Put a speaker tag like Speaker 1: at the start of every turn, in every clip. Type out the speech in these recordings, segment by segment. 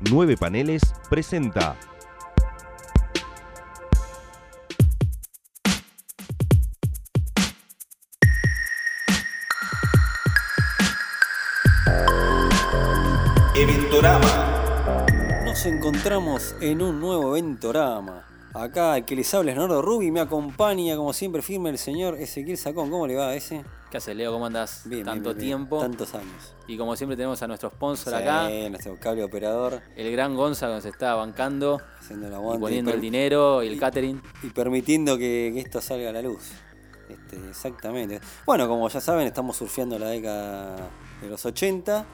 Speaker 1: Nueve Paneles presenta
Speaker 2: Eventorama.
Speaker 3: Nos encontramos en un nuevo Eventorama. Acá el que les habla es Leonardo Rubi, me acompaña como siempre firme el señor Ezequiel Sacón. ¿Cómo le va a ese?
Speaker 4: ¿Qué haces, Leo? ¿Cómo andás?
Speaker 3: Bien,
Speaker 4: Tanto
Speaker 3: bien, bien,
Speaker 4: tiempo.
Speaker 3: Tantos años.
Speaker 4: Y como siempre tenemos a nuestro sponsor
Speaker 3: Sí,
Speaker 4: acá,
Speaker 3: nuestro cable operador,
Speaker 4: el gran Gonza que nos está bancando
Speaker 3: haciendo el
Speaker 4: y poniendo
Speaker 3: y
Speaker 4: el dinero y el catering.
Speaker 3: Y permitiendo que, que esto salga a la luz. Este, exactamente. Bueno, como ya saben, estamos surfeando la década de los 80.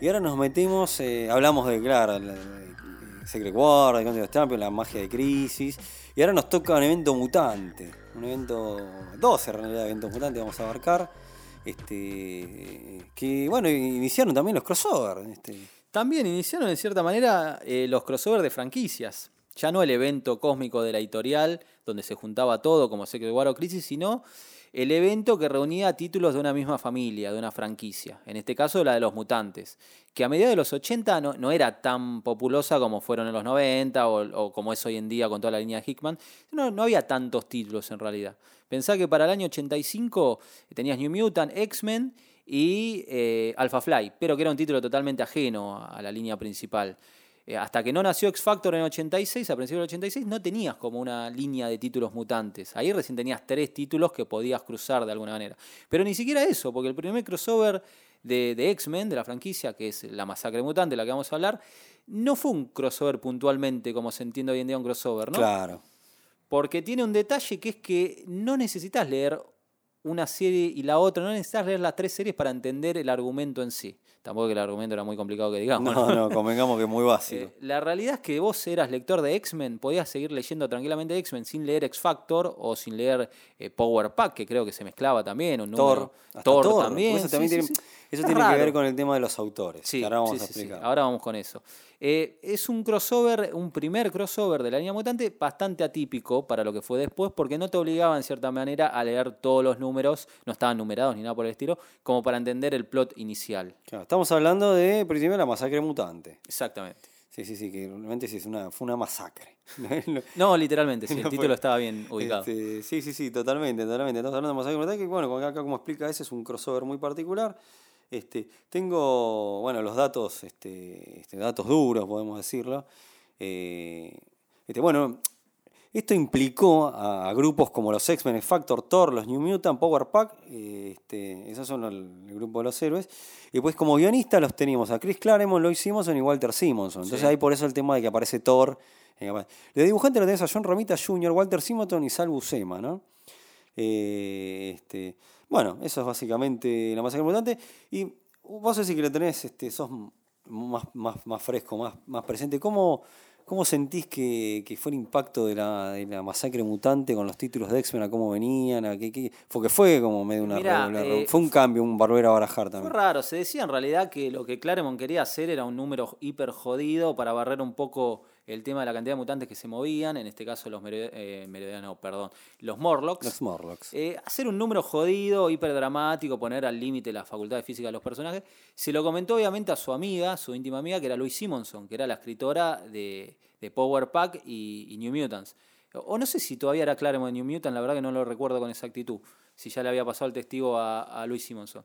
Speaker 3: Y ahora nos metemos, eh, hablamos de, claro, la- Secret War, de Counter of Champions, la magia de Crisis. Y ahora nos toca un evento mutante. Un evento, 12 en realidad eventos mutantes vamos a abarcar. Este, que bueno, iniciaron también los crossover. Este,
Speaker 4: También iniciaron en cierta manera eh, los crossovers de franquicias. Ya no el evento cósmico de la editorial, donde se juntaba todo como Secret War o Crisis, sino el evento que reunía títulos de una misma familia, de una franquicia. En este caso, la de los mutantes. Que a mediados de los 80 no, no era tan populosa como fueron en los 90 o, como es hoy en día con toda la línea de Hickman. No, no había tantos títulos en realidad. Pensá que para el año 85 tenías New Mutant, X-Men y eh, Alpha Fly, pero que era un título totalmente ajeno a la línea principal. Eh, hasta que no nació X Factor en 86, a principios del 86, no tenías como una línea de títulos mutantes. Ahí recién tenías tres títulos que podías cruzar de alguna manera. Pero ni siquiera eso, porque el primer crossover de, de X-Men, de la franquicia, que es la masacre mutante, de la que vamos a hablar, no fue un crossover puntualmente como se entiende hoy en día un crossover, ¿no?
Speaker 3: Claro.
Speaker 4: Porque tiene un detalle que es que no necesitas leer una serie y la otra, no necesitas leer las tres series para entender el argumento en sí. Tampoco que el argumento era muy complicado que digamos.
Speaker 3: No, no, convengamos que es muy básico.
Speaker 4: Eh, la realidad es que vos eras lector de X-Men, podías seguir leyendo tranquilamente X-Men sin leer X Factor o sin leer eh, Power Pack, que creo que se mezclaba también. Un
Speaker 3: Thor,
Speaker 4: número.
Speaker 3: hasta
Speaker 4: Thor,
Speaker 3: Thor,
Speaker 4: también.
Speaker 3: porque Eso, también
Speaker 4: sí,
Speaker 3: tiene,
Speaker 4: sí, sí.
Speaker 3: Eso
Speaker 4: Es
Speaker 3: tiene que ver con el tema de los autores.
Speaker 4: Sí,
Speaker 3: que ahora vamos
Speaker 4: sí,
Speaker 3: a
Speaker 4: sí.
Speaker 3: explicar.
Speaker 4: Ahora vamos con eso. Eh, es un crossover, un primer crossover de la línea mutante bastante atípico para lo que fue después, porque no te obligaba en cierta manera a leer todos los números, no estaban numerados ni nada por el estilo, como para entender el plot inicial.
Speaker 3: Claro, estamos hablando de primero la masacre mutante.
Speaker 4: Exactamente.
Speaker 3: Sí, sí, sí, que realmente sí, es una, fue una masacre.
Speaker 4: No, literalmente, sí,
Speaker 3: No
Speaker 4: el
Speaker 3: fue-
Speaker 4: título estaba bien ubicado.
Speaker 3: Este, sí, sí, sí, totalmente, totalmente. Estamos hablando de masacre mutante, que bueno, acá como explica ese es un crossover muy particular. Este, tengo, bueno, los datos, este, este, datos duros, podemos decirlo. Eh, este, bueno, esto implicó a, a grupos como los X-Men, Factor, Thor, los New Mutant, Power Pack, eh, este, esos son el, el grupo de los héroes. Y pues como guionistas los teníamos a Chris Claremont, Lloyd Simonson y Walter Simonson. Entonces
Speaker 4: Sí.
Speaker 3: ahí por eso el tema de que aparece Thor. eh, De dibujante lo tenés a John Romita Jr., Walter Simonson y Sal Buscema, ¿no? Eh, este, bueno, eso es básicamente la masacre mutante. Y vos decís que lo tenés, este, sos más, más, más fresco, más, más presente. ¿Cómo, cómo sentís que, que fue el impacto de la, de la masacre mutante con los títulos de X-Men, a cómo venían? A qué, qué- porque fue como medio una
Speaker 4: Mirá, eh,
Speaker 3: Fue un cambio, un barbero a barajar
Speaker 4: Fue
Speaker 3: también.
Speaker 4: raro, se decía en realidad que lo que Claremont quería hacer era un número hiper jodido para barrer un poco el tema de la cantidad de mutantes que se movían, en este caso los eh, perdón, los Morlocks.
Speaker 3: Los Morlocks.
Speaker 4: Eh, hacer un número jodido, hiper dramático, poner al límite la facultad de física de los personajes. Se lo comentó obviamente a su amiga, su íntima amiga, que era Louise Simonson, que era la escritora de, de Power Pack y, y New Mutants. O no sé si todavía era Claremont de New Mutants, la verdad que no lo recuerdo con exactitud, si ya le había pasado el testigo a, a Louise Simonson.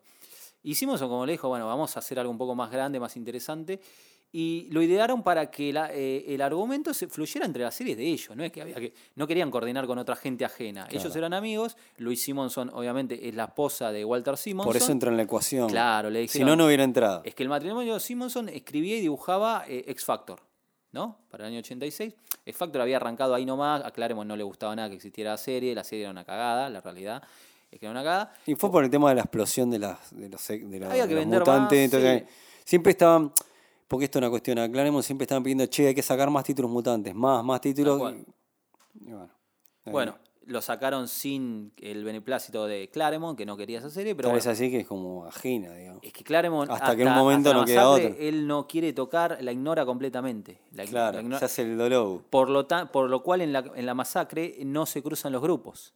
Speaker 4: Y Simonson, como le dijo, bueno, vamos a hacer algo un poco más grande, más interesante. Y lo idearon para que la- eh, el argumento se fluyera entre las series de ellos. No es que había que. No querían coordinar con otra gente ajena. Ellos eran amigos. Luis Simonson, obviamente, es la esposa de Walter Simonson.
Speaker 3: Por eso entra en la ecuación.
Speaker 4: Claro, le
Speaker 3: Si
Speaker 4: dijeron.
Speaker 3: no, no hubiera entrado.
Speaker 4: Es que el matrimonio de Simonson escribía y dibujaba eh, X Factor, ¿no? Para el año 86. X Factor había arrancado ahí nomás. A Claremont no le gustaba nada que existiera la serie. La serie era una cagada, la realidad es que era una cagada.
Speaker 3: Y fue por el tema de la explosión de, las, de los, de los,
Speaker 4: Había que
Speaker 3: de los
Speaker 4: vender
Speaker 3: mutantes.
Speaker 4: más,
Speaker 3: entonces,
Speaker 4: sí.
Speaker 3: Siempre estaban, porque esto es una cuestión, a Claremont siempre estaban pidiendo, che, hay que sacar más títulos mutantes, más, más títulos. Y, y bueno,
Speaker 4: lo sacaron sin el beneplácito de Claremont, que no quería esa serie, pero
Speaker 3: Tal
Speaker 4: bueno,
Speaker 3: vez así que es como ajena, digamos.
Speaker 4: es que Claremont
Speaker 3: Hasta que en un momento
Speaker 4: hasta
Speaker 3: no queda
Speaker 4: masacre,
Speaker 3: otro.
Speaker 4: Él no quiere tocar, la ignora completamente. La,
Speaker 3: Claro,
Speaker 4: la ignora-
Speaker 3: se hace el dolor.
Speaker 4: por, lo ta- por lo cual en la, en la masacre no se cruzan los grupos.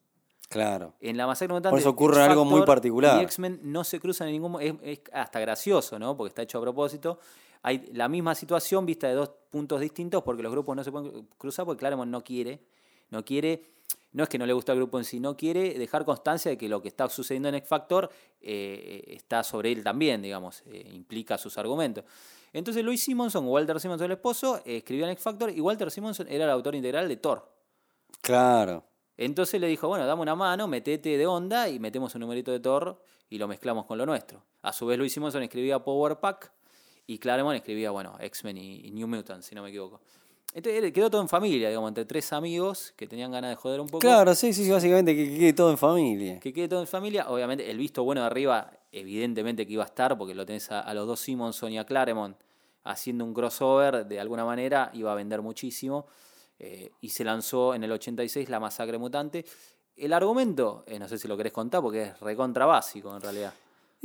Speaker 3: Claro.
Speaker 4: En la masacre mutante.
Speaker 3: Por eso ocurre algo muy particular.
Speaker 4: Y X-Men no se cruzan en ningún es, es hasta gracioso, ¿no? Porque está hecho a propósito. Hay la misma situación vista de dos puntos distintos porque los grupos no se pueden cruzar porque Claremont no quiere. No quiere. No es que no le gusta el grupo en sí, no quiere dejar constancia de que lo que está sucediendo en X Factor eh, está sobre él también, digamos, eh, implica sus argumentos. Entonces Louis Simonson, Walter Simonson, el esposo, escribió en X Factor y Walter Simonson era el autor integral de Thor.
Speaker 3: Claro.
Speaker 4: Entonces le dijo, bueno, dame una mano, metete de onda y metemos un numerito de Thor y lo mezclamos con lo nuestro. A su vez Louis Simonson escribía Power Pack y Claremont escribía, bueno, X-Men y, y New Mutants, si no me equivoco. Entonces él quedó todo en familia, digamos, entre tres amigos que tenían ganas de joder un poco.
Speaker 3: Claro, sí, sí, sí, básicamente que que quede todo en familia.
Speaker 4: Que quede todo en familia. Obviamente, el visto bueno de arriba, evidentemente que iba a estar, porque lo tenés a, a los dos Simonson y a Claremont haciendo un crossover, de alguna manera iba a vender muchísimo. eh, y se lanzó en el 86 La Masacre Mutante. El argumento, eh, no sé si lo querés contar, porque es recontra básico en realidad.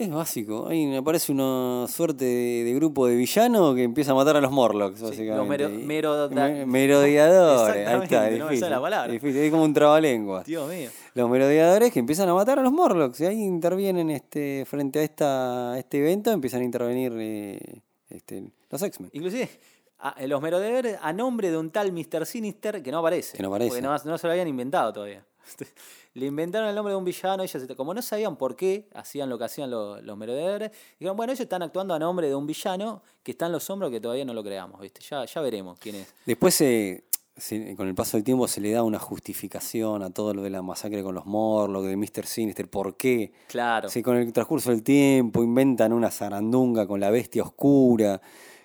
Speaker 3: Es básico. Ahí me parece una suerte de, de grupo de villano que empieza a matar a los Morlocks, básicamente.
Speaker 4: los mero-
Speaker 3: merodeadores. Ahí está, es
Speaker 4: no me
Speaker 3: difícil.
Speaker 4: sale la palabra.
Speaker 3: es difícil, Es como un trabalengua.
Speaker 4: Dios mío.
Speaker 3: Los merodeadores que empiezan a matar a los Morlocks. Y ahí intervienen este, frente a esta, este evento, empiezan a intervenir eh, este, los X-Men.
Speaker 4: Inclusive, a- los merodeadores a nombre de un tal Mr. Sinister que no aparece.
Speaker 3: Que no aparece.
Speaker 4: Porque no, no se lo habían inventado todavía. Le inventaron el nombre de un villano, ellos, como no sabían por qué hacían lo que hacían los, los merodeadores, dijeron, bueno, ellos están actuando a nombre de un villano que está en los hombros que todavía no lo creamos, ¿viste? Ya, ya veremos quién es.
Speaker 3: Después, se- con el paso del tiempo, se le da una justificación a todo lo de la masacre con los Morlocks, de Mr. Sinister, por qué.
Speaker 4: Claro.
Speaker 3: Sí, con el transcurso del tiempo inventan una zarandunga con la bestia oscura,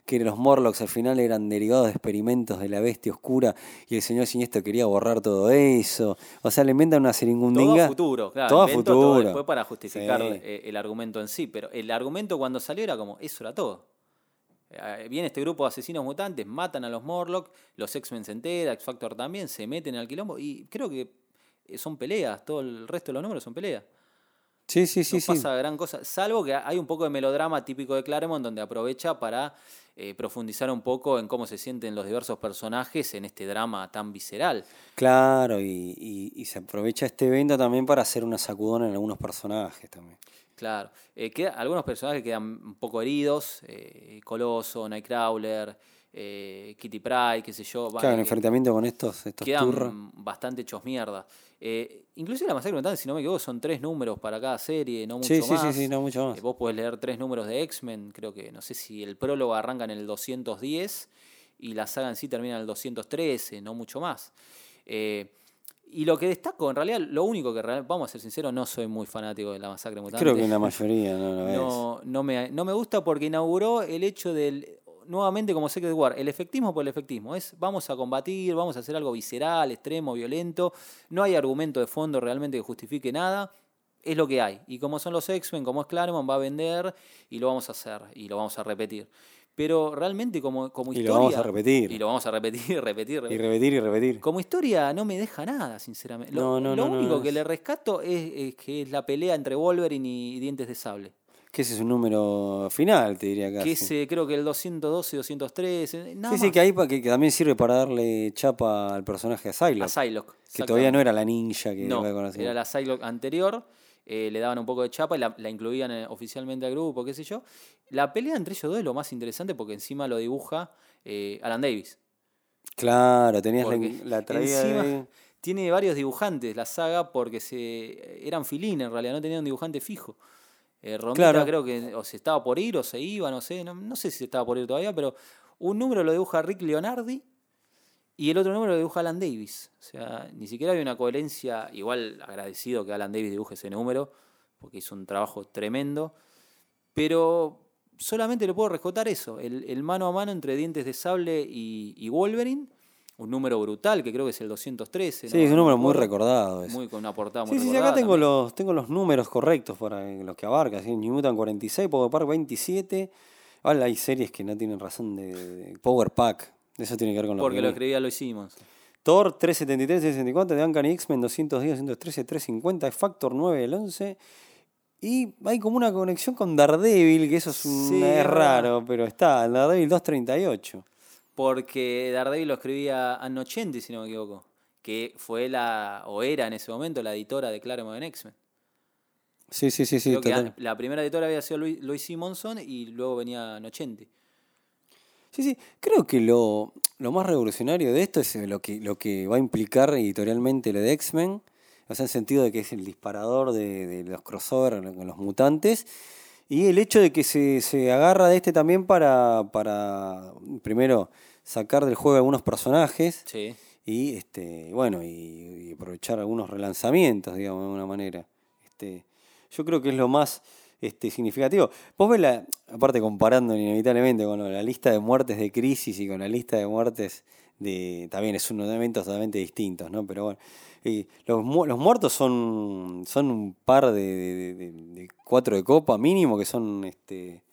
Speaker 3: que los Morlocks al final eran derivados de experimentos de la bestia oscura y el señor siniestro quería borrar todo eso. O sea, le inventan una
Speaker 4: Todo
Speaker 3: seringundinga.
Speaker 4: a futuro, claro.
Speaker 3: Todo a
Speaker 4: inventó todo
Speaker 3: futuro.
Speaker 4: después para justificar
Speaker 3: Sí.
Speaker 4: eh, el argumento en sí. Pero el argumento cuando salió era como, eso era todo. Eh, Viene este grupo de asesinos mutantes, matan a los Morlock, los X-Men se entera, X-Factor también, se meten al quilombo y creo que son peleas, todo el resto de los números son peleas.
Speaker 3: Sí, sí, sí,
Speaker 4: no
Speaker 3: sí.
Speaker 4: pasa gran cosa, salvo que hay un poco de melodrama típico de Claremont donde aprovecha para eh, profundizar un poco en cómo se sienten los diversos personajes en este drama tan visceral.
Speaker 3: Claro, y, y- y se aprovecha este evento también para hacer una sacudona en algunos personajes también.
Speaker 4: Claro. Eh, queda- algunos personajes quedan un poco heridos. eh, Coloso, Nightcrawler, eh, Kitty Pryde, qué sé yo.
Speaker 3: Claro, en enfrentamiento con estos, estos
Speaker 4: quedan
Speaker 3: turros.
Speaker 4: bastante hechos mierda. Eh, inclusive la masacre mutante, si no me equivoco, son tres números para cada serie, no mucho
Speaker 3: Sí, sí, sí,
Speaker 4: más.
Speaker 3: sí, no mucho más.
Speaker 4: Eh, vos podés leer tres números de X-Men, creo que, no sé si el prólogo arranca en el 210 y la saga en sí termina en el 213, no mucho más. Eh, y lo que destaco, en realidad, lo único que, vamos a ser sinceros, no soy muy fanático de la masacre mutante.
Speaker 3: Creo que la mayoría no lo es.
Speaker 4: No, no, me, no me gusta porque inauguró el hecho del, nuevamente como Secret War, el efectismo por el efectismo. Es vamos a combatir, vamos a hacer algo visceral, extremo, violento. No hay argumento de fondo realmente que justifique nada. Es lo que hay. Y como son los X-Men, como es Claremont, va a vender y lo vamos a hacer y lo vamos a repetir. Pero realmente como, como
Speaker 3: Y lo
Speaker 4: historia...
Speaker 3: vamos a repetir.
Speaker 4: Y lo vamos a repetir, repetir,
Speaker 3: Y
Speaker 4: repetir.
Speaker 3: repetir y repetir.
Speaker 4: Como historia no me deja nada, sinceramente. Lo,
Speaker 3: No, no,
Speaker 4: lo
Speaker 3: no, no,
Speaker 4: único que le rescato es, es que es la pelea entre Wolverine y Dientes de Sable.
Speaker 3: Que ese es un número final, te diría casi.
Speaker 4: Que es eh, creo que el 212 y 213. Nada
Speaker 3: sí, sí,
Speaker 4: más.
Speaker 3: que ahí pa- que, que también sirve para darle chapa al personaje de.
Speaker 4: A Psylocke.
Speaker 3: que todavía no era la ninja que
Speaker 4: No,
Speaker 3: conocía.
Speaker 4: era la Psylocke anterior. eh, le daban un poco de chapa y la, la incluían eh, oficialmente al grupo, qué sé yo. La pelea entre ellos dos es lo más interesante porque encima lo dibuja eh, Alan Davis.
Speaker 3: Claro, tenías la,
Speaker 4: Porque
Speaker 3: la traída
Speaker 4: encima
Speaker 3: de-
Speaker 4: tiene varios dibujantes la saga porque se eran filín en realidad, no tenían un dibujante fijo. Eh, Romita
Speaker 3: Claro.
Speaker 4: creo que o se estaba por ir o se iba, no sé, no, no sé si se estaba por ir todavía, pero un número lo dibuja Rick Leonardi y el otro número lo dibuja Alan Davis. O sea, ni siquiera hay una coherencia, igual agradecido que Alan Davis dibuje ese número, porque hizo un trabajo tremendo, pero solamente le puedo rescatar eso, el, el mano a mano entre Dientes de Sable y, y Wolverine, un número brutal que creo que es el 213.
Speaker 3: Sí,
Speaker 4: ¿no?
Speaker 3: es un número
Speaker 4: me
Speaker 3: muy recordado. ese.
Speaker 4: Muy con una portada muy
Speaker 3: Sí, sí, sí,
Speaker 4: recordada
Speaker 3: acá tengo
Speaker 4: también.
Speaker 3: los, tengo los números correctos para los que abarca. ¿sí? New Mutant 46, Power Park 27. Ahora hay series que no tienen razón de, de Power Pack. Eso tiene que ver con lo
Speaker 4: Porque
Speaker 3: que
Speaker 4: lo escribía Lois Simmons.
Speaker 3: Thor 373, 364, de Uncanny X-Men 210, 213, 350, Factor 9 del 11. Y hay como una conexión con Daredevil, que eso es, un-
Speaker 4: Sí,
Speaker 3: es raro, pero está, el Daredevil 238.
Speaker 4: Porque Daredevil lo escribía 80, si no me equivoco. que fue la, o era en ese momento, la editora de Claremont en X-Men.
Speaker 3: Sí, sí, sí, sí. Total.
Speaker 4: la primera editora había sido Louis, Louis Simonson y luego venía Nocenti.
Speaker 3: Sí, sí. Creo que lo, lo más revolucionario de esto es lo que, lo que va a implicar editorialmente lo de X-Men. O sea, en sentido de que es el disparador de, de los crossover con los mutantes. Y el hecho de que se, se agarra de este también para, para, primero, sacar del juego algunos personajes.
Speaker 4: Sí.
Speaker 3: y este bueno y, y aprovechar algunos relanzamientos digamos de alguna manera este yo creo que es lo más este significativo vos ves la aparte comparando inevitablemente con la lista de muertes de crisis y con la lista de muertes de también es unos eventos totalmente distintos no pero bueno y los, mu- los muertos son son un par de, de- de- de cuatro de copa mínimo que son este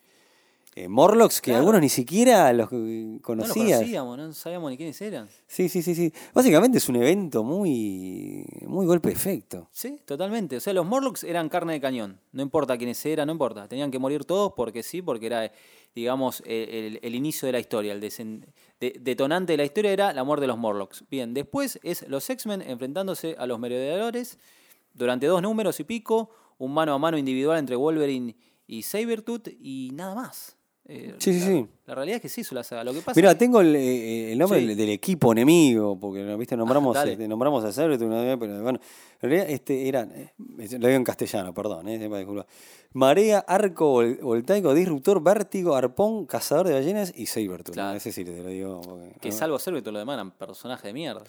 Speaker 3: eh, Morlocks que
Speaker 4: Claro.
Speaker 3: algunos ni siquiera los eh,
Speaker 4: No los
Speaker 3: conocías
Speaker 4: conocíamos, no sabíamos ni quiénes eran.
Speaker 3: Sí, sí, sí, sí. Básicamente es un evento muy, muy golpe de efecto.
Speaker 4: Sí, totalmente. O sea, los Morlocks eran carne de cañón. No importa quiénes eran, no importa. Tenían que morir todos porque sí, porque era, digamos, el, el- el inicio de la historia. El desen- de- detonante de la historia era la muerte de los Morlocks. Bien, después es los X-Men enfrentándose a los merodeadores durante dos números y pico. Un mano a mano individual entre Wolverine y Sabretooth y nada más. Eh,
Speaker 3: Sí, sí,
Speaker 4: la,
Speaker 3: sí.
Speaker 4: la realidad es que sí, la saga. Lo que pasa
Speaker 3: Mira,
Speaker 4: es
Speaker 3: tengo el, eh, el nombre
Speaker 4: Sí.
Speaker 3: del, del equipo enemigo, porque ¿viste? nombramos, este, nombramos a vez, pero bueno, en realidad este eran, eh, lo digo en castellano, perdón, eh. Marea, Arco, Vol- Voltaico, Disruptor, Vértigo, Arpón, Cazador de Ballenas y Sabertooth.
Speaker 4: Claro.
Speaker 3: Ese sí te lo digo. porque-
Speaker 4: que salvo Sabretooth, lo demás eran personajes de mierda.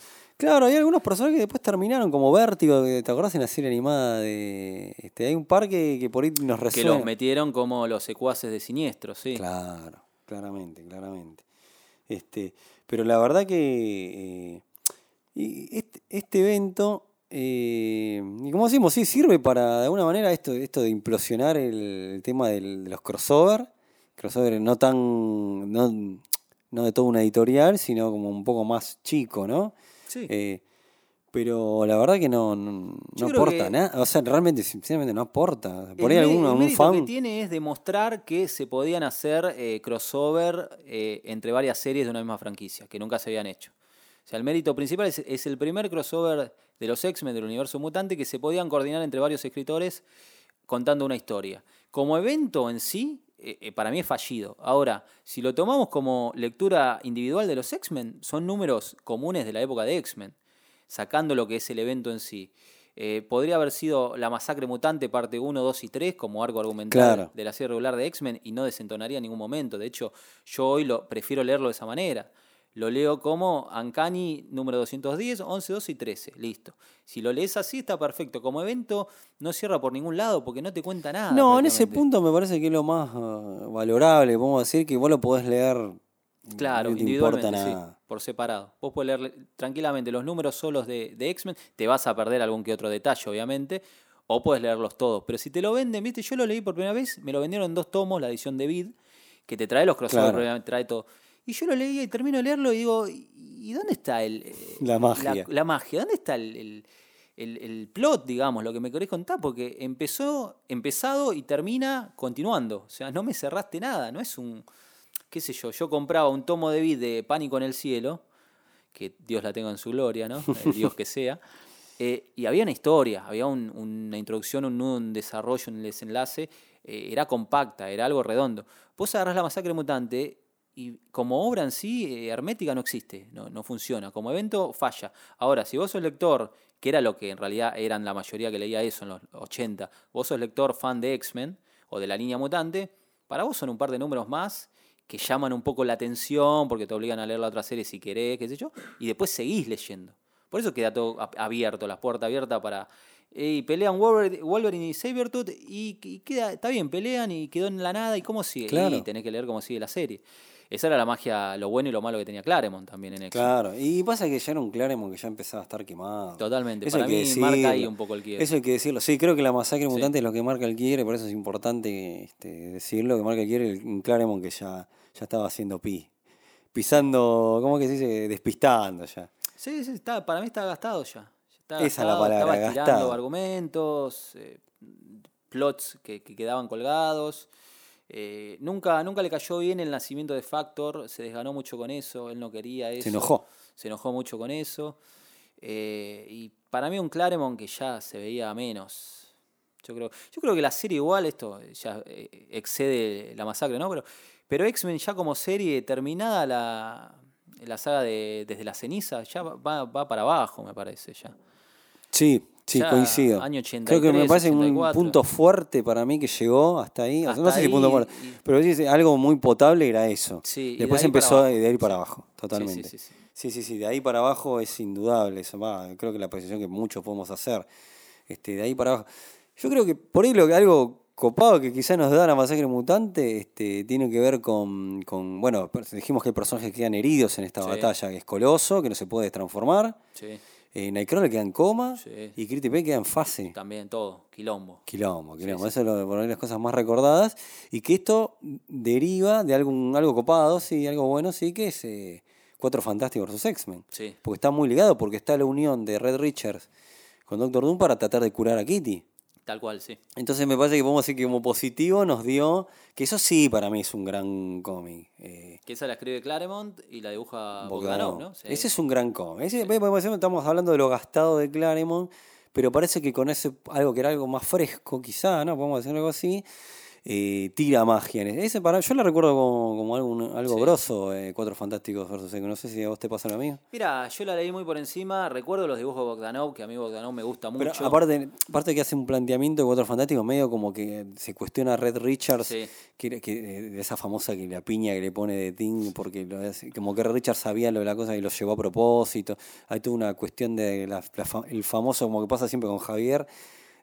Speaker 3: Claro, hay algunos personajes que después terminaron como Vértigo, que ¿te acordás en la serie animada de... Este, hay un par que, que por ahí nos
Speaker 4: Que
Speaker 3: resuena.
Speaker 4: los metieron como los secuaces de Siniestro, sí.
Speaker 3: Claro, claramente, claramente. Este, pero la verdad que eh, este, este evento, eh, y como decimos, sí, sirve para de alguna manera esto, esto de implosionar el, el tema del- de los crossover, crossover no tan, no, no de toda una editorial, sino como un poco más chico, ¿no?
Speaker 4: Sí.
Speaker 3: Eh, pero la verdad que no, no, aporta nada, o sea, realmente, sinceramente no aporta. Por
Speaker 4: El
Speaker 3: ahí algún,
Speaker 4: mérito que tiene es demostrar que se podían hacer eh, crossover eh, entre varias series de una misma franquicia, que nunca se habían hecho. O sea, el mérito principal es, es el primer crossover de los X-Men del universo mutante que se podían coordinar entre varios escritores contando una historia. Como evento en sí, eh, eh, para mí es fallido. Ahora, si lo tomamos como lectura individual de los X-Men, son números comunes de la época de X-Men, sacando lo que es el evento en sí. Eh, podría haber sido La Masacre Mutante, parte 1, 2 y 3, como arco argumental
Speaker 3: Claro.
Speaker 4: de la serie regular de X-Men, y no desentonaría en ningún momento. De hecho, yo hoy lo prefiero leerlo de esa manera. Lo leo como Ancani número 210, 11, 12 y 13. Listo. Si lo lees así, está perfecto. Como evento, no cierra por ningún lado porque no te cuenta nada.
Speaker 3: No, en ese punto me parece que es lo más ah, valorable, podemos decir, que vos lo podés leer.
Speaker 4: Claro,
Speaker 3: no te importa
Speaker 4: individualmente, sí,
Speaker 3: nada.
Speaker 4: por separado. Vos podés leer tranquilamente los números solos de, de X-Men, te vas a perder algún que otro detalle, obviamente, o puedes leerlos todos. Pero si te lo venden, viste, yo lo leí por primera vez, me lo vendieron en dos tomos, la edición de Vid, que te trae los crossovers,
Speaker 3: Claro.
Speaker 4: trae todo. Y yo lo leía y termino de leerlo y digo, ¿y dónde está el, eh,
Speaker 3: La magia.
Speaker 4: La, la magia, ¿dónde está el, el- el- el plot, digamos, lo que me querés contar? Porque empezó, empezado y termina continuando. O sea, no me cerraste nada, no es un, qué sé yo, yo compraba un tomo de vid de Pánico en el Cielo, que Dios la tenga en su gloria, ¿no? El Dios que sea. eh, y había una historia, había un- una introducción, un nudo, un desarrollo, un desenlace, eh, era compacta, era algo redondo. Vos agarrás la masacre mutante y como obra en sí, eh, hermética no existe, no, no funciona. Como evento falla. Ahora, si vos sos lector, que era lo que en realidad eran la mayoría que leía eso en los 80, vos sos lector fan de X-Men o de la línea mutante, para vos son un par de números más que llaman un poco la atención porque te obligan a leer la otra serie si querés, qué sé yo, y después seguís leyendo. Por eso queda todo ab- abierto, las puertas abiertas para... Y pelean Wolverine, y Sabretooth y, y queda, está bien, pelean y quedó en la nada y cómo sigue.
Speaker 3: Claro.
Speaker 4: Y tenés que leer cómo sigue la serie. Esa era la magia, lo bueno y lo malo que tenía Claremont también en X-Men.
Speaker 3: Claro, y pasa que ya era un Claremont que ya empezaba a estar quemado.
Speaker 4: Totalmente.
Speaker 3: Eso
Speaker 4: Para mí marca ahí un poco el quiebre.
Speaker 3: Eso hay que decirlo. Sí, creo que la masacre
Speaker 4: Sí.
Speaker 3: mutante es lo que marca el quiebre, por eso es importante este, decirlo, que marca el quiebre un Claremont que ya, ya estaba haciendo pi. Pisando, ¿cómo que se dice? Despistando ya.
Speaker 4: Sí, sí, está, para mí está gastado ya. Está
Speaker 3: Esa es la palabra,
Speaker 4: Estaba
Speaker 3: gastado.
Speaker 4: argumentos, eh, plots que, que quedaban colgados. Eh, nunca, nunca le cayó bien el nacimiento de Factor, se desganó mucho con eso, él no quería eso.
Speaker 3: Se enojó.
Speaker 4: Se enojó mucho con eso. Eh, y para mí un Claremont que ya se veía menos. Yo creo, yo creo que la serie igual, esto ya eh, excede la masacre, ¿no? Pero, pero X-Men ya como serie terminada la, la saga de Desde la ceniza, ya va, va para abajo, me parece, ya.
Speaker 3: Sí, sí,
Speaker 4: Ya,
Speaker 3: coincido.
Speaker 4: año
Speaker 3: Creo que me
Speaker 4: 83,
Speaker 3: parece un
Speaker 4: 84.
Speaker 3: punto fuerte para mí que llegó hasta ahí. No sé si punto fuerte,
Speaker 4: y-
Speaker 3: pero algo muy potable era eso.
Speaker 4: Sí, de
Speaker 3: Después empezó de ahí para abajo, totalmente.
Speaker 4: Sí, sí, sí,
Speaker 3: de ahí para abajo es indudable. Eso, va, creo que la precisión que muchos podemos hacer. Este, de ahí para abajo. Yo creo que por ahí lo que algo copado que quizá nos da la masacre mutante este, tiene que ver con, con, bueno, dijimos que hay personajes que quedan heridos en esta batalla, que es Coloso, que no se puede transformar,
Speaker 4: Sí,
Speaker 3: eh, Nightcrawler queda en coma
Speaker 4: Sí.
Speaker 3: y Kitty Pryde queda en fase.
Speaker 4: también todo, quilombo.
Speaker 3: Quilombo, quilombo.
Speaker 4: sí.
Speaker 3: Eso es lo, por ahí las cosas más recordadas. Y que esto deriva de algún, algo copado, sí, algo bueno, sí, que es eh, Cuatro Fantásticos vs. X-Men.
Speaker 4: Sí,
Speaker 3: Porque está muy ligado, porque está la unión de Red Richards con Doctor Doom para tratar de curar a Kitty.
Speaker 4: Tal cual, sí.
Speaker 3: Entonces me parece que podemos decir que como positivo nos dio, que eso sí para mí es un gran cómic. eh,
Speaker 4: Que esa la escribe Claremont y la dibuja
Speaker 3: Bogdanov.
Speaker 4: Bogdanov, ¿no? Sí.
Speaker 3: Ese es un gran cómic. Ese, podemos decir, estamos hablando de lo gastado de Claremont, pero parece que con ese algo que era algo más fresco, quizá, ¿no? Podemos decir algo así. Eh, tira magia. ese. Para, yo lo recuerdo como, como algo, algo
Speaker 4: Sí.
Speaker 3: grosso, eh, Cuatro Fantásticos versus. No sé si a vos te pasa lo mismo.
Speaker 4: Mira, yo la leí muy por encima, recuerdo los dibujos de Bogdanov, que a mí Bogdanov me gusta mucho.
Speaker 3: Pero aparte, aparte que hace un planteamiento de Cuatro Fantásticos medio como que se cuestiona a Red Richards,
Speaker 4: Sí.
Speaker 3: que, que- de esa famosa que la piña que le pone de Ting, porque lo como que Red Richards sabía lo de la cosa y lo llevó a propósito. Hay toda una cuestión de la- la el famoso, como que pasa siempre con Javier,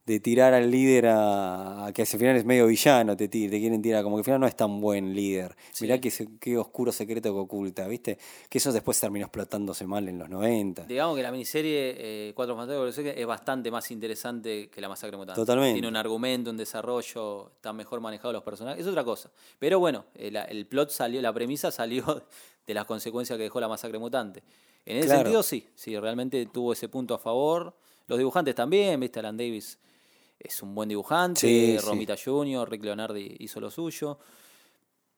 Speaker 3: de tirar al líder a, a que al final es medio villano, te, te quieren tirar, como que al final no es tan buen líder.
Speaker 4: Sí.
Speaker 3: Mirá qué, oscuro secreto que oculta, ¿viste? Que eso después terminó explotándose mal en los 90.
Speaker 4: Digamos que la miniserie eh, Cuatro Fantásticos es bastante más interesante que la Masacre Mutante.
Speaker 3: Totalmente.
Speaker 4: Tiene un argumento, un desarrollo, están mejor manejados los personajes, es otra cosa. Pero bueno, el, el plot salió, la premisa salió de las consecuencias que dejó la Masacre Mutante. En ese
Speaker 3: Claro.
Speaker 4: sentido, sí, sí, realmente tuvo ese punto a favor. Los dibujantes también, viste, Alan Davis es un buen dibujante,
Speaker 3: Sí, sí.
Speaker 4: Romita Jr., Rick Leonardi hizo lo suyo.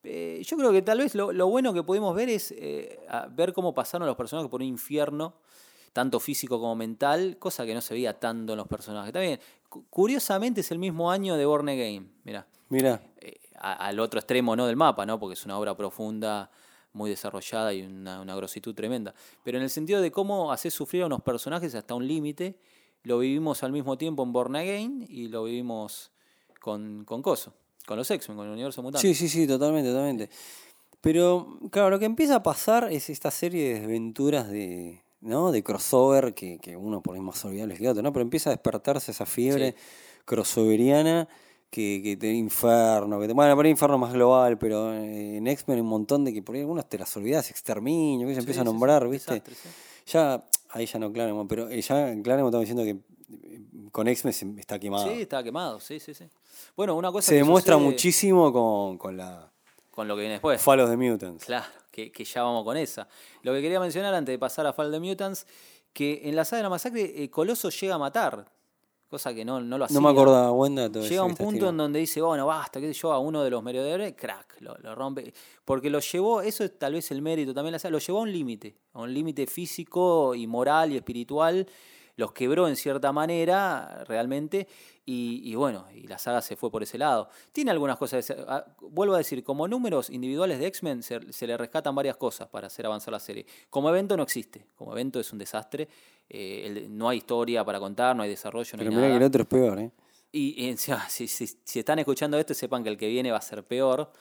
Speaker 4: Eh, yo creo que tal vez lo, lo bueno que pudimos ver es eh, ver cómo pasaron los personajes por un infierno, tanto físico como mental, cosa que no se veía tanto en los personajes. También, cu- curiosamente es el mismo año de Born Again, mira,
Speaker 3: Mira,
Speaker 4: al otro extremo no del mapa, ¿no? porque es una obra profunda, muy desarrollada y una, una grositud tremenda. Pero en el sentido de cómo hacer sufrir a unos personajes hasta un límite, lo vivimos al mismo tiempo en Born Again y lo vivimos con, con Coso, con los X-Men, con el universo mutante.
Speaker 3: Sí, sí, sí, totalmente, totalmente. Pero, claro, lo que empieza a pasar es esta serie de desventuras de, ¿no? de crossover, que, que uno por ahí más olvidable que otro, ¿no? Pero empieza a despertarse esa fiebre
Speaker 4: Sí.
Speaker 3: crossoveriana que, que te inferno, que te, bueno, por ahí inferno más global, pero en X-Men hay un montón de que por ahí algunos te las olvidas, exterminio, que se
Speaker 4: Sí,
Speaker 3: empieza a nombrar, ¿viste?
Speaker 4: desastre, sí.
Speaker 3: Ya, ahí ya no Claremont, pero eh, ya Claremont estaba diciendo que eh, con se- está quemado.
Speaker 4: Sí, estaba quemado, sí, sí, sí. Bueno, una cosa
Speaker 3: se
Speaker 4: que
Speaker 3: demuestra
Speaker 4: sucede
Speaker 3: muchísimo con, con la
Speaker 4: con lo que viene después.
Speaker 3: Fall of the Mutants.
Speaker 4: Claro, que, que ya vamos con esa. Lo que quería mencionar antes de pasar a Fall of the Mutants, que en la saga de la masacre, eh, Coloso llega a matar, cosa que no, no lo hacía.
Speaker 3: No me acordaba, buen dato.
Speaker 4: Llega un punto en donde dice, bueno, basta, qué sé yo, a uno de los merodeadores, crack, lo, lo rompe. Porque lo llevó, eso es tal vez el mérito también, lo llevó a un límite, a un límite físico y moral y espiritual, los quebró en cierta manera, realmente, y, y bueno, y la saga se fue por ese lado. Tiene algunas cosas, de ah, vuelvo a decir, como números individuales de X-Men se, se le rescatan varias cosas para hacer avanzar la serie. Como evento no existe, como evento es un desastre, eh, el- no hay historia para contar, no hay desarrollo, no
Speaker 3: Pero
Speaker 4: hay
Speaker 3: mirá
Speaker 4: nada.
Speaker 3: que el otro es peor, ¿eh?
Speaker 4: Y, y si, si- si están escuchando esto, sepan que el que viene va a ser peor.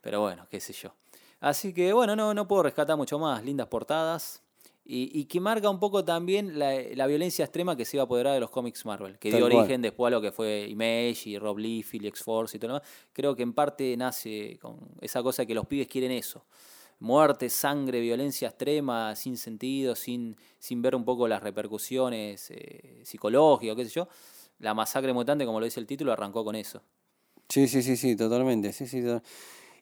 Speaker 4: Pero bueno, qué sé yo. Así que bueno, no, no puedo rescatar mucho más. Lindas portadas. Y, y que marca un poco también la, la violencia extrema que se iba a apoderar de los cómics Marvel. Que
Speaker 3: Tal
Speaker 4: dio
Speaker 3: cual.
Speaker 4: origen después a lo que fue Image y Rob Liefeld y X-Force y todo lo demás. Creo que en parte nace con esa cosa que los pibes quieren eso. Muerte, sangre, violencia extrema, sin sentido, sin, sin ver un poco las repercusiones eh, psicológicas, qué sé yo. La masacre mutante, como lo dice el título, arrancó con eso.
Speaker 3: Sí, sí, sí, sí, totalmente. Sí, sí, to-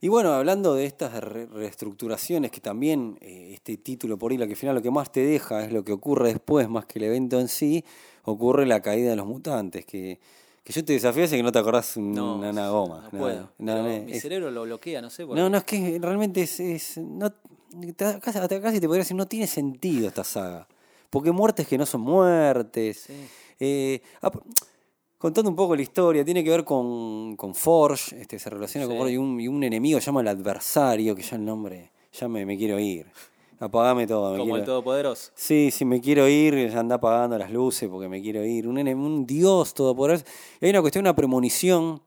Speaker 3: Y bueno, hablando de estas re- reestructuraciones, que también eh, este título por ahí, lo que al final lo que más te deja es lo que ocurre después, más que el evento en sí, ocurre la caída de los mutantes, que, que yo te desafío ese que no te acordás un-
Speaker 4: No,
Speaker 3: una, goma.
Speaker 4: no puedo.
Speaker 3: no,
Speaker 4: pero
Speaker 3: no,
Speaker 4: mi
Speaker 3: es-
Speaker 4: cerebro lo bloquea, no sé. por
Speaker 3: no,
Speaker 4: qué.
Speaker 3: no, es que realmente es... es- no, te- casi, te podría decir, no tiene sentido esta saga. porque muertes que no son muertes.
Speaker 4: Sí.
Speaker 3: Eh, contando un poco la historia, tiene que ver con, con Forge, este, se relaciona con. Forge y un, y un enemigo se llama el adversario, que ya el nombre, ya me, me quiero ir. Apagame todo. Me
Speaker 4: Como
Speaker 3: quiero-
Speaker 4: el Todopoderoso.
Speaker 3: Sí, sí, me quiero ir, ya anda apagando las luces porque me quiero ir. Un, un dios todopoderoso. Y hay una cuestión, una premonición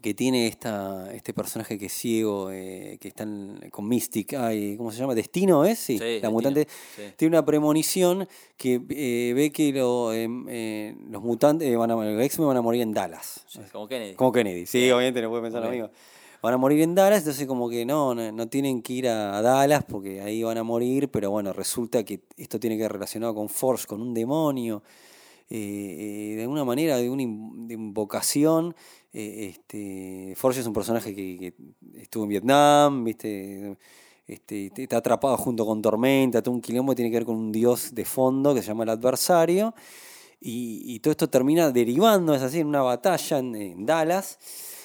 Speaker 3: que tiene esta, este personaje que es ciego, eh, que está en- con Mystic. Ay, ¿Cómo se llama? ¿Destino es? Sí,
Speaker 4: Sí,
Speaker 3: la
Speaker 4: Destino,
Speaker 3: mutante.
Speaker 4: sí.
Speaker 3: Tiene una premonición que eh, ve que lo, em, eh, los mutantes, eh, van a, los X-Men van a morir en Dallas.
Speaker 4: Como Kennedy.
Speaker 3: Como Kennedy, sí, obviamente no puede pensar lo
Speaker 4: Ok.
Speaker 3: mismo. Van a morir en Dallas, entonces como que no, no, no tienen que ir a Dallas porque ahí van a morir, pero bueno, resulta que esto tiene que ver relacionado con Force, con un demonio, eh, de alguna manera, de una de invocación. eh, este, Force es un personaje que, que estuvo en Vietnam, ¿viste? Este, está atrapado junto con Tormenta, todo un quilombo tiene que ver con un dios de fondo que se llama el adversario. Y, y todo esto termina derivando, es así, en una batalla en, en Dallas.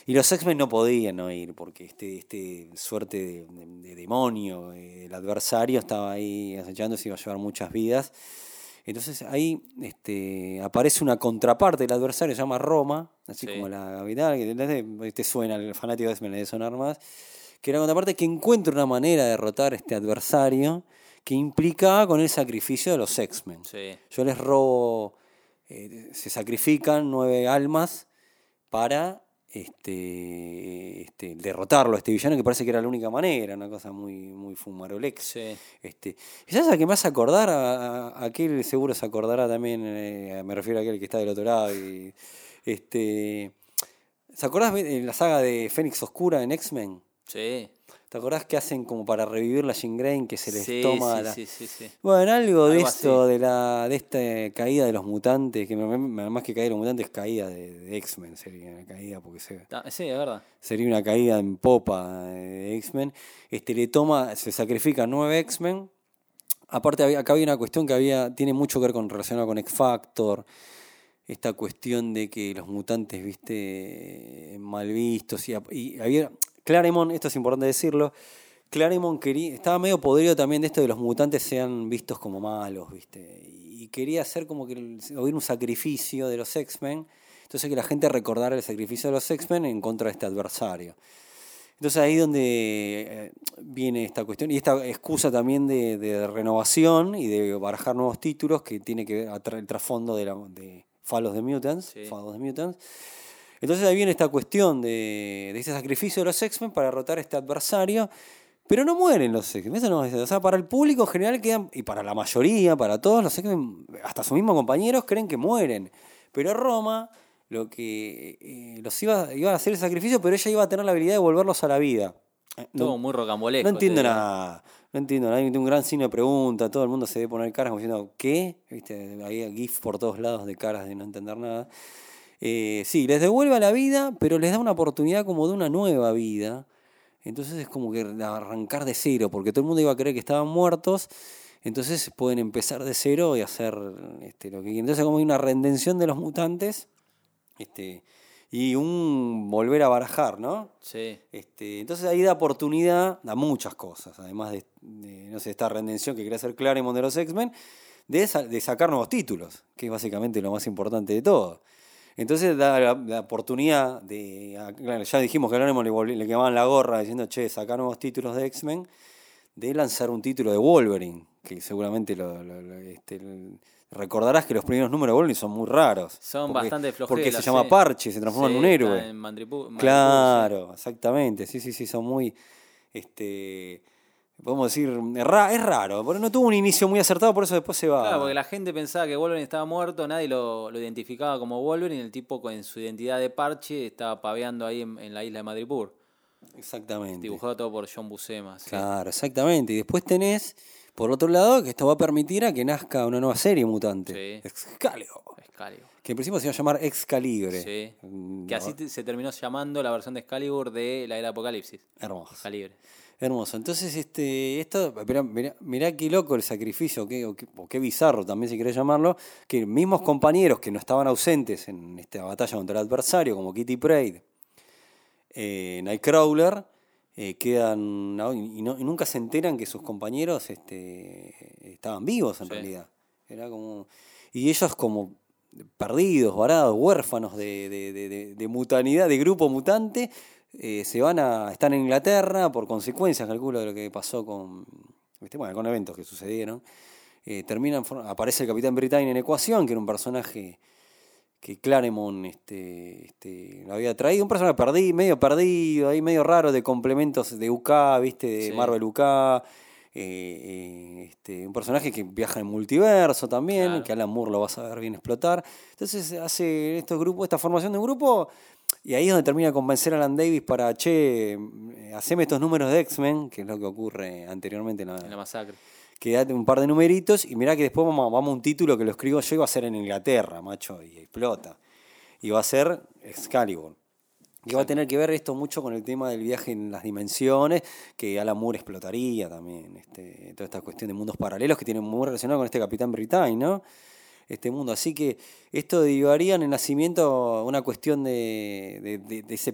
Speaker 3: Y los X-Men no podían no ir porque este, este suerte de, de- de demonio, eh, el adversario estaba ahí acechando, se iba a llevar muchas vidas. Entonces ahí este, aparece una contraparte del adversario, se llama Roma, así
Speaker 4: Sí.
Speaker 3: como la capital, que te, suena, el fanático de le debe sonar más, que era la contraparte que encuentra una manera de derrotar a este adversario que implicaba con el sacrificio de los X-Men.
Speaker 4: Sí.
Speaker 3: Yo les robo, eh, se sacrifican nueve almas para este, este, derrotarlo a este villano, que parece que era la única manera, una cosa muy, muy fumarolex.
Speaker 4: Sí.
Speaker 3: Este, ¿y ¿Sabes a qué me acordar? A, a- a aquel seguro se acordará también, eh, me refiero a aquel que está del otro lado. Y, este, ¿Se acordás de la saga de Fénix Oscura en X-Men?
Speaker 4: Sí.
Speaker 3: ¿Te acordás que hacen como para revivir la Grey que se les
Speaker 4: sí,
Speaker 3: toma
Speaker 4: sí,
Speaker 3: la...
Speaker 4: sí, sí, sí.
Speaker 3: Bueno, algo, de
Speaker 4: Algo
Speaker 3: esto,
Speaker 4: así.
Speaker 3: de la de esta caída de los mutantes, que más que caída de los mutantes, caída de, de X-Men sería una caída, porque se,
Speaker 4: Sí, es verdad.
Speaker 3: sería una caída en popa de X-Men. Este, le toma, se sacrifican nueve X-Men. Aparte, acá había una cuestión que había, tiene mucho que ver con relacionado con X-Factor. Esta cuestión de que los mutantes, viste, mal vistos. Y, y había. Claremont, esto es importante decirlo. Claremont quería, estaba medio podrido también de esto de los mutantes sean vistos como malos, ¿viste? Y quería hacer como que hubiera un sacrificio de los X-Men. Entonces que la gente recordara el sacrificio de los X-Men en contra de este adversario. Entonces ahí donde eh, viene esta cuestión y esta excusa también de, de renovación y de barajar nuevos títulos que tiene que ver el trasfondo de, la, de Fall of the Mutants.
Speaker 4: Sí.
Speaker 3: Fall of the Mutants. Entonces ahí viene esta cuestión de, de ese sacrificio de los X-Men para derrotar a este adversario. Pero no mueren los X-Men. Eso no es- O sea, para el público en general quedan, y para la mayoría, para todos los X-Men, hasta sus mismos compañeros, creen que mueren. Pero Roma lo que eh, los iba, iba a hacer el sacrificio, pero ella iba a tener la habilidad de volverlos a la vida. No-
Speaker 4: Todo muy rocambolesco.
Speaker 3: no entiendo
Speaker 4: te digo.
Speaker 3: nada. No entiendo nada. Hay un gran signo de pregunta. Todo el mundo se debe poner caras como diciendo, ¿qué? ¿Viste? Hay GIF por todos lados de caras de no entender nada. Eh, sí, les devuelve a la vida, pero les da una oportunidad como de una nueva vida. Entonces es como que arrancar de cero, porque todo el mundo iba a creer que estaban muertos. Entonces pueden empezar de cero y hacer este, lo que. Entonces como hay una redención de los mutantes este, y un volver a barajar, ¿no?
Speaker 4: Sí.
Speaker 3: Este, entonces ahí da oportunidad a muchas cosas, además de, de, no sé, esta redención que quería hacer Claremont de los X-Men, de, de sacar nuevos títulos, que es básicamente lo más importante de todo. Entonces da la, la oportunidad de, claro, ya dijimos que a Claremont le, quemaban la gorra diciendo, che, sacar nuevos títulos de X-Men, de lanzar un título de Wolverine, que seguramente lo, lo- lo- este, el- recordarás que los primeros números de Wolverine son muy raros.
Speaker 4: Son
Speaker 3: porque-
Speaker 4: bastante flojeros.
Speaker 3: Porque se llama
Speaker 4: sí.
Speaker 3: Parche, se transforma en un héroe.
Speaker 4: en Mandripu- Madripoor,
Speaker 3: Claro, exactamente. Sí, sí, sí, son muy. Este, podemos decir, es ra- es raro. porque No tuvo un inicio muy acertado, por eso después se va.
Speaker 4: Claro, porque la gente pensaba que Wolverine estaba muerto, nadie lo, lo identificaba como Wolverine, el tipo con su identidad de parche estaba paveando ahí en, en la isla de Madripoor.
Speaker 3: Exactamente.
Speaker 4: Dibujado todo por John Buscema. sí.
Speaker 3: Claro, exactamente. Y después tenés, por otro lado, que esto va a permitir a que nazca una nueva serie mutante.
Speaker 4: Sí.
Speaker 3: Excalibur.
Speaker 4: Excalibur.
Speaker 3: Que en principio se iba a llamar Excalibre.
Speaker 4: Sí.
Speaker 3: Mm,
Speaker 4: Que así te- se terminó llamando la versión de Excalibur de la era Apocalipsis.
Speaker 3: Hermoso.
Speaker 4: Excalibur.
Speaker 3: Hermoso. Entonces, este, esto, mirá, mirá- mirá qué loco el sacrificio, qué, o, qué, o qué bizarro también si querés llamarlo, que mismos compañeros que no estaban ausentes en esta batalla contra el adversario, como Kitty Pryde, eh, Nightcrawler, eh, quedan y, no- y nunca se enteran que sus compañeros este, estaban vivos en
Speaker 4: Sí.
Speaker 3: realidad. Era como. Y ellos como perdidos, varados, huérfanos de, de, de, de mutanidad, de grupo mutante, eh, se van a. están en Inglaterra por consecuencias, calculo, de lo que pasó con. ¿viste? Bueno, con eventos que sucedieron. Eh, terminan, aparece el Capitán Britannia en Ecuación, que era un personaje que Claremont este, este, lo había traído. Un personaje perdido, medio perdido, ahí medio raro de complementos de UK, ¿viste? De
Speaker 4: Sí.
Speaker 3: Marvel UK. eh, eh, este, un personaje que viaja en multiverso también,
Speaker 4: Claro.
Speaker 3: que Alan Moore lo vas a ver bien explotar. Entonces hace estos grupos, esta formación de un grupo, y ahí es donde termina de convencer a Alan Davis para, che, haceme estos números de X-Men, que es lo que ocurre anteriormente en la,
Speaker 4: En la masacre.
Speaker 3: quedate un par de numeritos y mirá que después vamos, vamos a un título que lo escribo yo y va a ser en Inglaterra, macho, y explota. Y va a ser Excalibur. Y va a tener que ver esto mucho con el tema del viaje en las dimensiones, que Alan Moore explotaría también, este, toda esta cuestión de mundos paralelos que tiene muy relacionado con este Capitán Britain, ¿no? Este mundo. Así que esto derivaría en el nacimiento una cuestión de, de- de- de ese,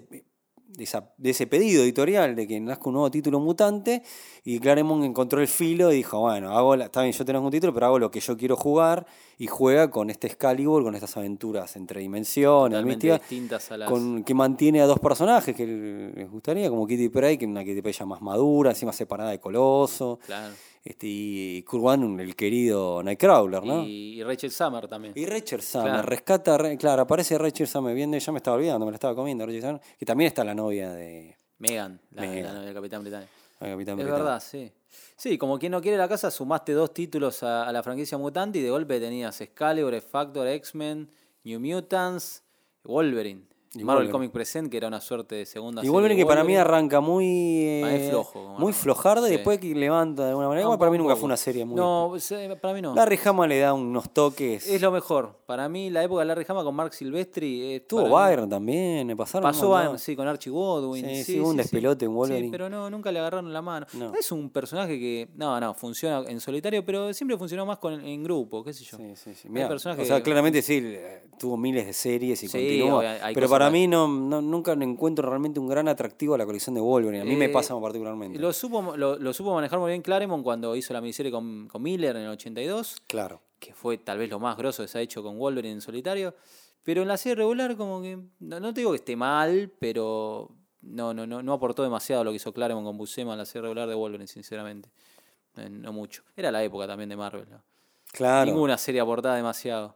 Speaker 3: de, esa- de ese pedido editorial de que nazca un nuevo título mutante y Claremont encontró el filo y dijo, bueno, hago la- está bien, yo tengo un título, pero hago lo que yo quiero jugar y juega con este Excalibur, con estas aventuras entre dimensiones, místicas,
Speaker 4: distintas a las.
Speaker 3: con, que mantiene a dos personajes que les gustaría, como Kitty Pryde, que es una Kitty Pryde ya más madura, encima separada de Coloso,
Speaker 4: Claro.
Speaker 3: Este, y Kurt Van, el querido Nightcrawler, ¿no?
Speaker 4: Y, y Rachel Summer también.
Speaker 3: Y Rachel Summer,
Speaker 4: Claro.
Speaker 3: rescata, re- claro, aparece Rachel Summer, bien, ya me estaba olvidando, me la estaba comiendo Rachel Summer, que también está la novia de
Speaker 4: Megan, la,
Speaker 3: Megan.
Speaker 4: la novia del Capitán
Speaker 3: Capitán
Speaker 4: Es verdad, sí. Sí, como quien no quiere la casa, sumaste dos títulos a, a la franquicia mutante y de golpe tenías Excalibur, X-Factor, X-Men, New Mutants, Wolverine.
Speaker 3: Y
Speaker 4: Marvel
Speaker 3: Wolverine.
Speaker 4: Comic Present, que era una suerte de segunda
Speaker 3: Y
Speaker 4: serie
Speaker 3: Wolverine que para mí arranca muy eh,
Speaker 4: flojo,
Speaker 3: muy flojarda y después que levanta de alguna manera.
Speaker 4: No,
Speaker 3: Igual para mí
Speaker 4: un
Speaker 3: nunca fue una serie muy.
Speaker 4: No, sí, para mí no.
Speaker 3: Larry Hama le da unos toques.
Speaker 4: Es lo mejor. Para mí, la época de Larry Hama con Mark Silvestri. es
Speaker 3: Tuvo
Speaker 4: para mí-
Speaker 3: Byron también, me pasaron.
Speaker 4: Pasó. Byron, sí, con Archie Godwin.
Speaker 3: Sí,
Speaker 4: Sí,
Speaker 3: sí, un despelote en Wolverine.
Speaker 4: Sí, pero no, nunca le agarraron la mano.
Speaker 3: No.
Speaker 4: Es un personaje que, no, no, funciona en solitario, pero siempre funcionó más con, en grupo, qué sé yo.
Speaker 3: Sí, sí, sí.
Speaker 4: Hay
Speaker 3: Mirá, o sea,
Speaker 4: que-
Speaker 3: claramente sí, eh, tuvo miles de series y
Speaker 4: Sí,
Speaker 3: continúa.
Speaker 4: obvio, hay
Speaker 3: pero para mí no, no- nunca encuentro realmente un gran atractivo a la colección de Wolverine. A mí me
Speaker 4: Eh,
Speaker 3: pasa particularmente.
Speaker 4: Lo supo, lo, lo supo manejar muy bien Claremont cuando hizo la miniserie con, con Miller en el 82,
Speaker 3: Claro.
Speaker 4: que fue tal vez lo más grosso que se ha hecho con Wolverine en solitario. Pero en la serie regular, como que. No, no te digo que esté mal, pero no, no, no, no aportó demasiado lo que hizo Claremont con Buscema en la serie regular de Wolverine, sinceramente. Eh, no mucho. Era la época también de Marvel. ¿no?
Speaker 3: Claro.
Speaker 4: Ninguna serie aportaba demasiado.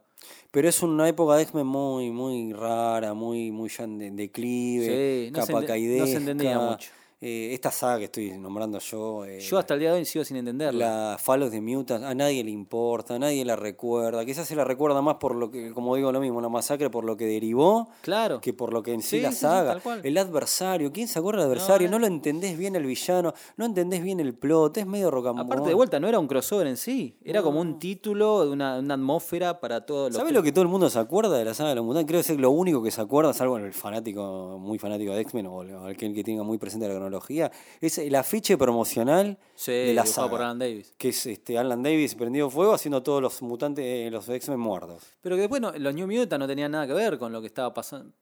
Speaker 3: Pero es una época de X-Men muy, muy rara, muy, muy ya en de- declive,
Speaker 4: Sí, no
Speaker 3: capa
Speaker 4: no se entendía mucho.
Speaker 3: Eh, esta saga que estoy nombrando yo. eh,
Speaker 4: Yo hasta el día de hoy sigo sin entenderla.
Speaker 3: La Fall of the Mutants, a nadie le importa, a nadie la recuerda. Quizás se la recuerda más por lo que, como digo lo mismo, la masacre por lo que derivó
Speaker 4: Claro.
Speaker 3: que por lo que en sí,
Speaker 4: Sí,
Speaker 3: la
Speaker 4: sí,
Speaker 3: saga. el adversario, ¿quién se acuerda del adversario? No,
Speaker 4: no.
Speaker 3: lo entendés bien el villano, no entendés bien el plot, es medio rocambolesco.
Speaker 4: Aparte de vuelta, no era un crossover en sí. Era como un título de una, una atmósfera para todos los.
Speaker 3: ¿Sabes lo que todo el mundo se acuerda de la saga de los mutantes? Creo que es lo único que se acuerda, salvo el fanático, muy fanático de X-Men o o aquel que tenga muy presente la cronología, es el afiche promocional
Speaker 4: Sí,
Speaker 3: de la saga.
Speaker 4: por Alan Davis.
Speaker 3: Que es este, Alan Davis prendido fuego haciendo todos los mutantes, eh, los X-Men muertos.
Speaker 4: Pero que después no- los New Mutants no tenían nada que ver con lo que estaba pasando.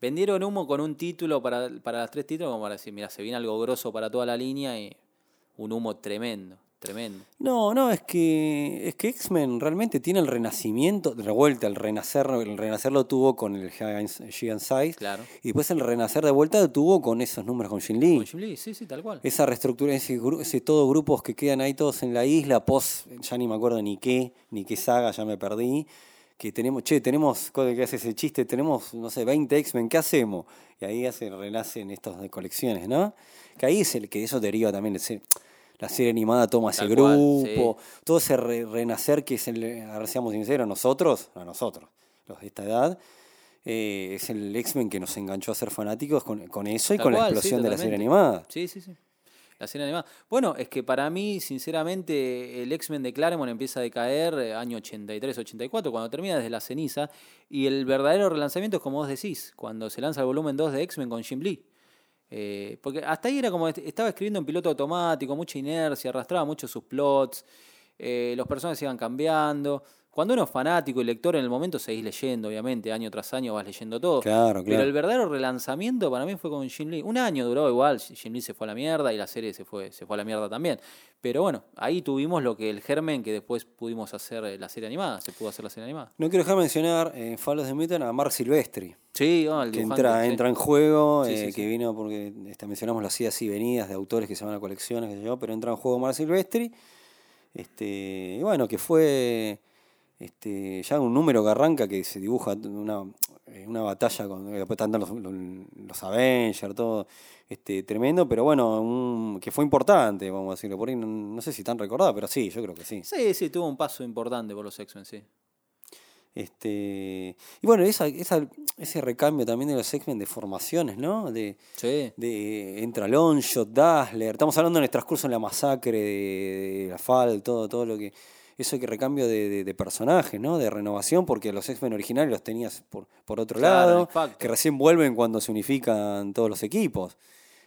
Speaker 4: Vendieron humo con un título para, para las tres títulos, como para decir, mira, se viene algo grosso para toda la línea y un humo tremendo, tremendo.
Speaker 3: No, no, es que es que X-Men realmente tiene el renacimiento, de vuelta, el renacer, el renacer lo tuvo con el Gigant Size,
Speaker 4: Claro.
Speaker 3: y después el renacer de vuelta lo tuvo con esos números con Jin Lee.
Speaker 4: Con Jim Lee, sí, sí, tal cual.
Speaker 3: Esa reestructura, ese, ese todo grupos que quedan ahí todos en la isla, post, ya ni me acuerdo ni qué, ni qué saga, ya me perdí. Que tenemos, che, tenemos, que hace ese chiste, tenemos, no sé, 20 X-Men, ¿qué hacemos? Y ahí hace, renacen estos de colecciones, ¿no? Que ahí es el que eso deriva también el se- la serie animada toma ese
Speaker 4: cual,
Speaker 3: grupo, todo ese re- renacer que es el, a ver, seamos sinceros, nosotros, a nosotros, los de esta edad, eh, es el X-Men que nos enganchó a ser fanáticos con, con eso y
Speaker 4: Tal
Speaker 3: con la
Speaker 4: sí,
Speaker 3: explosión de la serie animada.
Speaker 4: Sí, sí, sí. La serie animada. Bueno, es que para mí, sinceramente, el X-Men de Claremont empieza a decaer eh, año 83, 84, cuando termina desde la ceniza. Y el verdadero relanzamiento es como vos decís, cuando se lanza el volumen 2 de X-Men con Jim Lee. Eh, porque hasta ahí era como est- estaba escribiendo en piloto automático, mucha inercia, arrastraba mucho sus plots, eh, los personajes iban cambiando. Cuando uno es fanático y lector en el momento seguís leyendo, obviamente, año tras año vas leyendo todo.
Speaker 3: Claro,
Speaker 4: Pero
Speaker 3: claro.
Speaker 4: el verdadero relanzamiento para mí fue con Jim Lee. Un año duró igual, Jim Lee se fue a la mierda y la serie se fue, se fue a la mierda también. Pero bueno, ahí tuvimos lo que el germen que después pudimos hacer eh, la serie animada, se pudo hacer la serie animada.
Speaker 3: No quiero dejar de mencionar en eh, Fallos de Mutant a Mark Silvestri,
Speaker 4: Sí, oh, el
Speaker 3: que entra,
Speaker 4: sí.
Speaker 3: entra en juego,
Speaker 4: Sí,
Speaker 3: eh,
Speaker 4: sí,
Speaker 3: que vino porque este, mencionamos las idas y venidas de autores que se van a colecciones, qué sé yo, pero entra en juego Mark Silvestri. Este, y bueno, que fue este, ya un número que arranca que se dibuja una, eh, una batalla con después están los, los, Avengers, todo este, tremendo, pero bueno, un- que fue importante, vamos a decirlo. Por ahí no, no sé si tan recordado, pero sí, yo creo que sí.
Speaker 4: Sí, sí, tuvo un paso importante por los X-Men, sí.
Speaker 3: Este, y bueno, esa, esa, ese recambio también de los X-Men de formaciones, ¿no? De,
Speaker 4: Sí.
Speaker 3: de entra Longshot, Dazzler, estamos hablando en el transcurso de la masacre de, de la FAL, todo, todo lo que. Eso que recambio de, de, de personajes, ¿no? De renovación, porque los X-Men originales los tenías por, por otro
Speaker 4: Claro,
Speaker 3: lado, que recién vuelven cuando se unifican todos los equipos.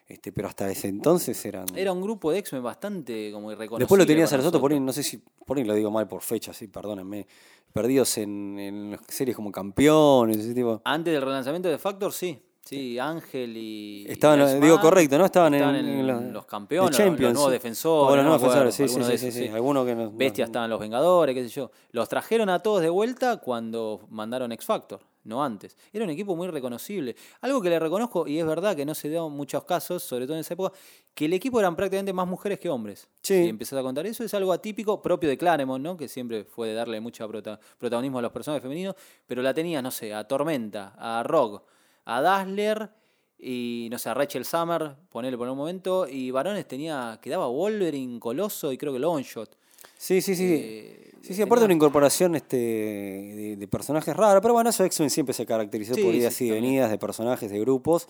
Speaker 3: Este, pero hasta ese entonces eran.
Speaker 4: Era un grupo de X-Men bastante como irreconocible.
Speaker 3: Después lo tenías a
Speaker 4: para
Speaker 3: los otros, por ahí,
Speaker 4: nosotros.
Speaker 3: no sé si, por ahí lo digo mal por fecha, sí, perdónenme. Perdidos en, en series como campeones, ese tipo.
Speaker 4: Antes del relanzamiento de Factor, sí. Sí, Ángel y.
Speaker 3: Estaban,
Speaker 4: y Iceman
Speaker 3: digo correcto, ¿no? Estaban en,
Speaker 4: estaban
Speaker 3: en los,
Speaker 4: campeones, los- nuevos defensores.
Speaker 3: O los nuevos defensores, sí, sí,
Speaker 4: alguno de
Speaker 3: sí,
Speaker 4: esos,
Speaker 3: sí, Algunos que no.
Speaker 4: Bestia
Speaker 3: no-
Speaker 4: estaban los Vengadores, qué sé yo. Los trajeron a todos de vuelta cuando mandaron X Factor, no antes. Era un equipo muy reconocible. Algo que le reconozco, y es verdad que no se dio en muchos casos, sobre todo en esa época, que el equipo eran prácticamente más mujeres que hombres.
Speaker 3: Sí.
Speaker 4: Si empezás a contar eso, es algo atípico, propio de Claremont, ¿no? Que siempre fue de darle mucho prota- protagonismo a los personajes femeninos, pero la tenía, no sé, a Tormenta, a Rogue, a Dazzler y no sé, a Rachel Summer, ponele por un momento, y varones tenía, quedaba Wolverine, Coloso y creo que Longshot.
Speaker 3: Sí, sí, sí.
Speaker 4: Eh,
Speaker 3: sí, sí, aparte
Speaker 4: tenía-
Speaker 3: una incorporación este, de, de personajes raros, pero bueno, eso X-Men siempre se caracterizó
Speaker 4: Sí,
Speaker 3: por
Speaker 4: sí,
Speaker 3: idas y venidas de personajes, de grupos.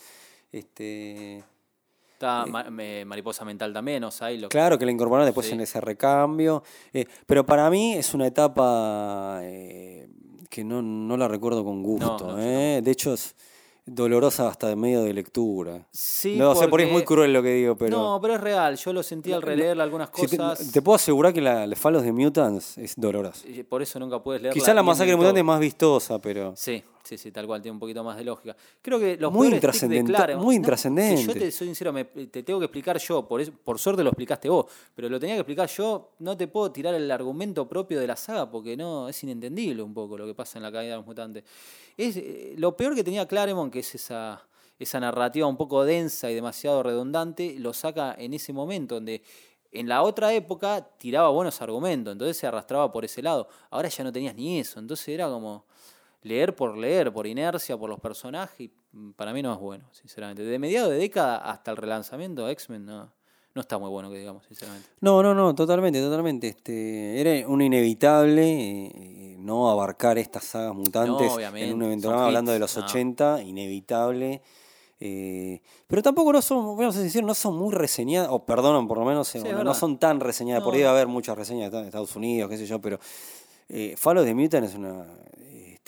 Speaker 3: Este,
Speaker 4: Está Ma- me- Mariposa Mental también, o Psylocke.
Speaker 3: Claro que la incorporaron después en ese recambio. eh, pero para mí es una etapa eh, que no, no la recuerdo con gusto.
Speaker 4: no,
Speaker 3: eh. De hecho, es dolorosa hasta medio de lectura.
Speaker 4: Sí,
Speaker 3: no, sea, por ahí es muy cruel lo que digo, pero.
Speaker 4: No, pero es real. Yo lo sentí al releer algunas
Speaker 3: Si te,
Speaker 4: cosas.
Speaker 3: te puedo asegurar que la, la Falos de Mutants es dolorosa.
Speaker 4: Por eso nunca puedes leerla.
Speaker 3: Quizá la masacre mutante es más vistosa, pero.
Speaker 4: Sí, sí, sí, tal cual, tiene un poquito más de lógica. Creo que los
Speaker 3: Muy
Speaker 4: de Claremont-
Speaker 3: muy
Speaker 4: no,
Speaker 3: intrascendente.
Speaker 4: yo te soy sincero, me- te tengo que explicar yo, por, eso- por suerte lo explicaste vos, pero lo tenía que explicar yo, no te puedo tirar el argumento propio de la saga porque no, es inentendible un poco lo que pasa en la caída de los mutantes. Es, eh, lo peor que tenía Claremont, que es esa, esa narrativa un poco densa y demasiado redundante, lo saca en ese momento donde en la otra época tiraba buenos argumentos, entonces se arrastraba por ese lado. Ahora ya no tenías ni eso, entonces era como leer por leer, por inercia, por los personajes, para mí no es bueno, sinceramente. De mediados de década hasta el relanzamiento de X-Men no, no está muy bueno que digamos, sinceramente.
Speaker 3: No, no, no, totalmente, totalmente. Este, era un inevitable eh, no abarcar estas sagas mutantes
Speaker 4: obviamente,
Speaker 3: en un evento. hablando de los
Speaker 4: no.
Speaker 3: 80, inevitable. eh, pero tampoco no son, vamos a decir, no son muy reseñadas, o perdonan por lo menos, eh, no, no son tan reseñadas. Por
Speaker 4: No.
Speaker 3: ahí va a haber muchas reseñas de Estados Unidos, qué sé yo, pero eh, Fall of the Mutant es una.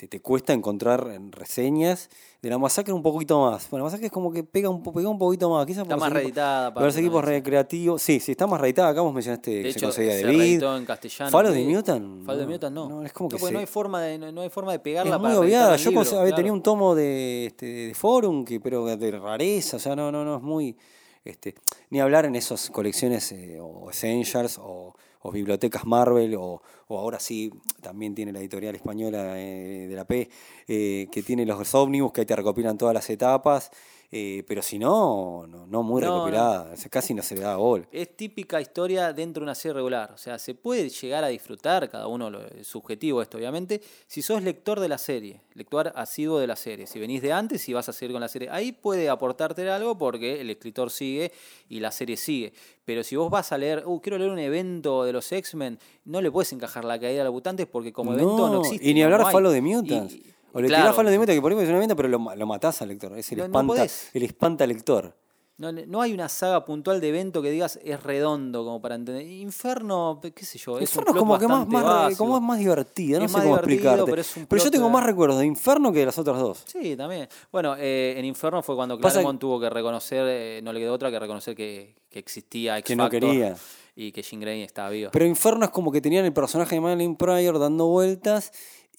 Speaker 3: Te cuesta encontrar en reseñas. De la masacre un poquito más. Bueno, la masacre es como que pega un, pega un poquito más. Quizás
Speaker 4: Está más reeditada.
Speaker 3: por los equipos recreativos. Sí, sí, está más reeditada. Acá vos mencionaste
Speaker 4: De
Speaker 3: que
Speaker 4: hecho, se
Speaker 3: de Vid.
Speaker 4: en castellano.
Speaker 3: Mutant.
Speaker 4: Fall of the Mutant no.
Speaker 3: No, es como que
Speaker 4: porque
Speaker 3: se-
Speaker 4: no hay forma de, no, no hay forma de
Speaker 3: Es
Speaker 4: pegarla
Speaker 3: muy
Speaker 4: para
Speaker 3: obviada. Yo
Speaker 4: libro,
Speaker 3: había- tenía
Speaker 4: claro.
Speaker 3: un tomo de, este, de Forum, que, pero de rareza. O sea, no, no, no, es muy. Este, ni hablar en esas colecciones eh, o Essentials o, o bibliotecas Marvel o, o ahora sí también tiene la editorial española eh, de la P eh, que tiene los ómnibus que ahí te recopilan todas las etapas eh, pero si no no, no muy
Speaker 4: No,
Speaker 3: sea, casi no se le da gol
Speaker 4: Es típica historia dentro de una serie regular. O sea, se puede llegar a disfrutar, cada uno lo, es subjetivo esto obviamente, si sos lector de la serie, lector asiduo de la serie. Si venís de antes y vas a seguir con la serie, ahí puede aportarte algo porque el escritor sigue y la serie sigue. Pero si vos vas a leer, uh, quiero leer un evento de los X-Men, no le puedes encajar la caída de los mutantes porque como evento no existe.
Speaker 3: y ni hablar
Speaker 4: no
Speaker 3: de Mutants
Speaker 4: y-
Speaker 3: o le
Speaker 4: claro,
Speaker 3: tirás Follow the Mutants que por ahí es una venta pero lo, lo matás al lector es el
Speaker 4: No- no
Speaker 3: espanta
Speaker 4: podés.
Speaker 3: el espanta lector
Speaker 4: No, no hay una saga puntual de evento que digas es redondo como para entender. Inferno, qué sé yo,
Speaker 3: Inferno es como que más, más, como es más divertida, no
Speaker 4: Es
Speaker 3: sé cómo
Speaker 4: divertido,
Speaker 3: explicarte.
Speaker 4: pero es un
Speaker 3: yo tengo más recuerdos de Inferno que de las otras dos.
Speaker 4: Sí, también. Bueno, eh, en Inferno fue cuando Claremont tuvo que reconocer, eh, no le quedó otra que reconocer que, que existía X
Speaker 3: Que no quería.
Speaker 4: y que Grey estaba viva.
Speaker 3: Pero Inferno es como que tenían el personaje de Madeline Pryor dando vueltas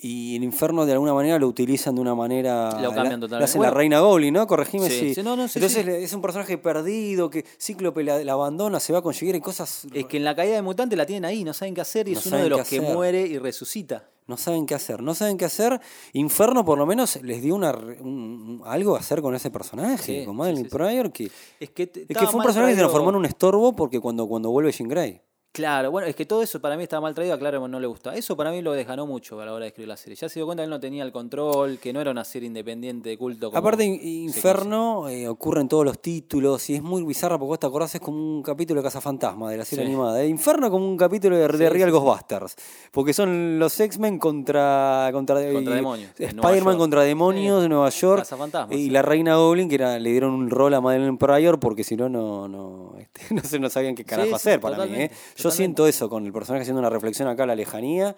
Speaker 3: y el Inferno de alguna manera lo utilizan de una manera...
Speaker 4: Lo cambian
Speaker 3: la-
Speaker 4: totalmente.
Speaker 3: hacen
Speaker 4: Bueno,
Speaker 3: la Reina Goblin, ¿no? Corregime
Speaker 4: Sí,
Speaker 3: si...
Speaker 4: sí, no, no, sí,
Speaker 3: Entonces es un personaje perdido, que Cíclope la, la abandona, se va con Shigeru y cosas...
Speaker 4: Es que en la caída de mutante la tienen ahí, no saben qué hacer y
Speaker 3: No
Speaker 4: es uno de los que
Speaker 3: hacer.
Speaker 4: muere y resucita.
Speaker 3: No saben qué hacer, no saben qué hacer. Inferno por lo menos les dio una, un- algo a hacer con ese personaje, con Madeline. Pryor, que,
Speaker 4: Es que,
Speaker 3: es que fue un personaje que se transformó en un estorbo porque cuando, cuando vuelve Jean Grey.
Speaker 4: Claro, bueno, es que todo eso para mí estaba mal traído, a Claremont no le gusta. Eso para mí lo desganó mucho a la hora de escribir la serie. Ya se dio cuenta que él no tenía el control, que no era una serie independiente de culto. como
Speaker 3: Aparte,
Speaker 4: se
Speaker 3: In- Inferno eh, ocurre en todos los títulos y es muy bizarra porque vos te acordás, es como un capítulo de Cazafantasma de la serie
Speaker 4: Sí.
Speaker 3: animada. Eh, Inferno como un capítulo de, de
Speaker 4: Sí,
Speaker 3: Real
Speaker 4: sí,
Speaker 3: Ghostbusters. Porque son los X-Men contra, contra,
Speaker 4: demonios, Nueva
Speaker 3: Spider-Man contra demonios de Nueva York. Y la Reina Goblin, que era, le dieron un rol a Madeleine Pryor porque si no, no, no, este, no, sé, no sabían qué carajo hacer para mí. ¿eh?
Speaker 4: Totalmente,
Speaker 3: Yo siento eso con el personaje haciendo una reflexión acá a la lejanía.